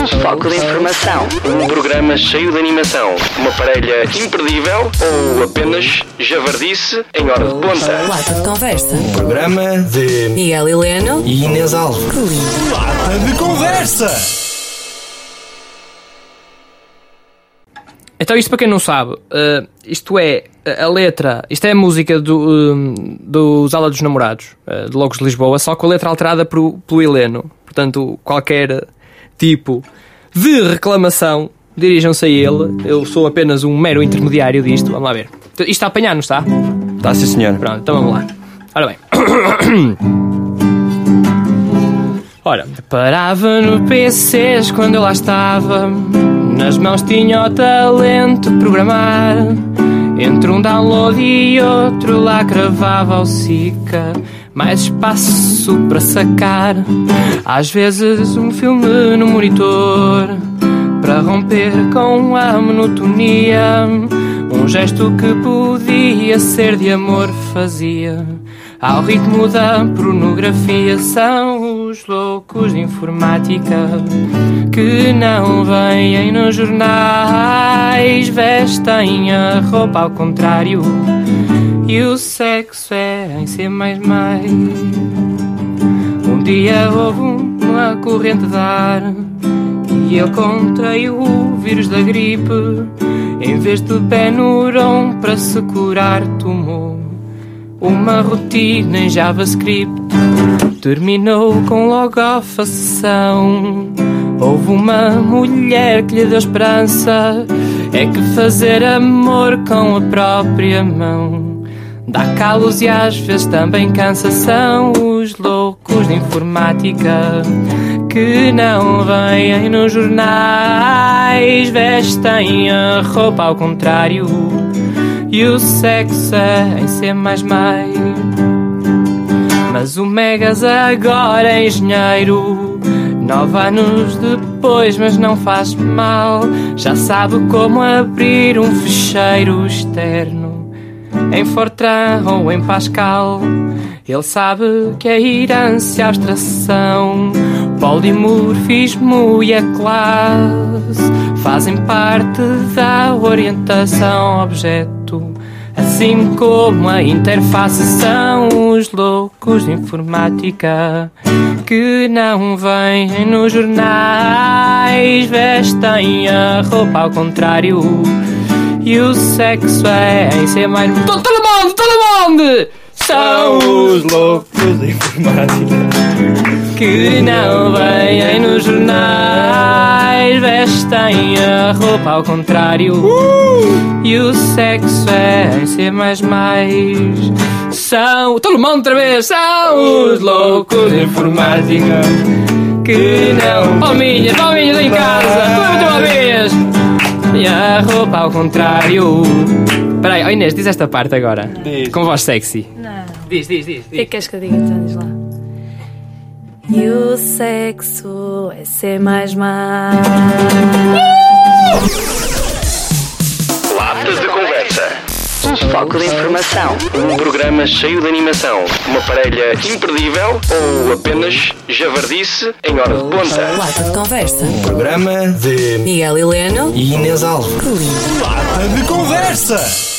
Um foco de informação. Um programa cheio de animação. Uma parelha imperdível ou apenas javardice em hora de ponta. Lata de conversa. Programa de Miguel Heleno. e Inês Alves. Lata de conversa! Então, isto para quem não sabe, eh, isto é a letra, isto é a música do, eh, dos Ala dos Namorados, eh, de Logos de Lisboa, só com a letra alterada pro, pelo Heleno. Portanto, qualquer tipo de reclamação, dirijam-se a ele. Eu sou apenas um mero intermediário disto. Vamos lá ver. Então, Isto está a apanhar, não está? Tá, sim, senhor. Pronto, então vamos lá. Ora bem. Ora, parava no PCs quando eu lá estava. Nas mãos tinha o talento de programar. Entre um download e outro lá cravava o Sica. Mais espaço para sacar. Às vezes um filme no monitor. Para romper com a monotonia. Um gesto que podia ser de amor fazia. Ao ritmo da pornografia são os loucos de informática que não vêm nos jornais, vestem a roupa ao contrário e o sexo é em ser mais mais. Um dia houve uma corrente de ar e eu contraí o vírus da gripe. Em vez de Benuron para se curar, tomou uma rotina em JavaScript. Terminou com logo a sessão. Houve uma mulher que lhe deu esperança. É que fazer amor com a própria mão dá calos e às vezes também cansa. São os loucos de informática que não vêm nos jornais, vestem a roupa ao contrário. E o sexo é em ser mais mais. Mas o Megas agora é engenheiro. Nove anos depois, mas não faz mal. Já sabe como abrir um fecheiro externo. Em Fortran ou em Pascal. Ele sabe que a herança, a abstração, polimorfismo e a classe fazem parte da orientação objeto. Assim como a interface são os loucos de informática que não vêm nos jornais, vestem a roupa ao contrário. E o sexo é em ser mais. Todo mundo, todo mundo! São os loucos de informática. que não vêm nos jornais, vestem a roupa ao contrário. E o sexo é em ser mais mais. São. Todo mundo outra vez! São os loucos de informática que não. Palminhas, palminhas em casa! Tudo uma vez! E a roupa ao contrário. Peraí, oh Inês, diz esta parte agora. Diz. Com voz sexy. Não. Diz, diz, diz. O que é que queres que eu diga então? Diz lá. E o sexo é ser mais mais. Foco de informação. Um programa cheio de animação. Uma parelha imperdível ou apenas javardice em hora de ponta. Lata de conversa. Programa de Miguel Heleno. e Inês Alves. Lata de conversa!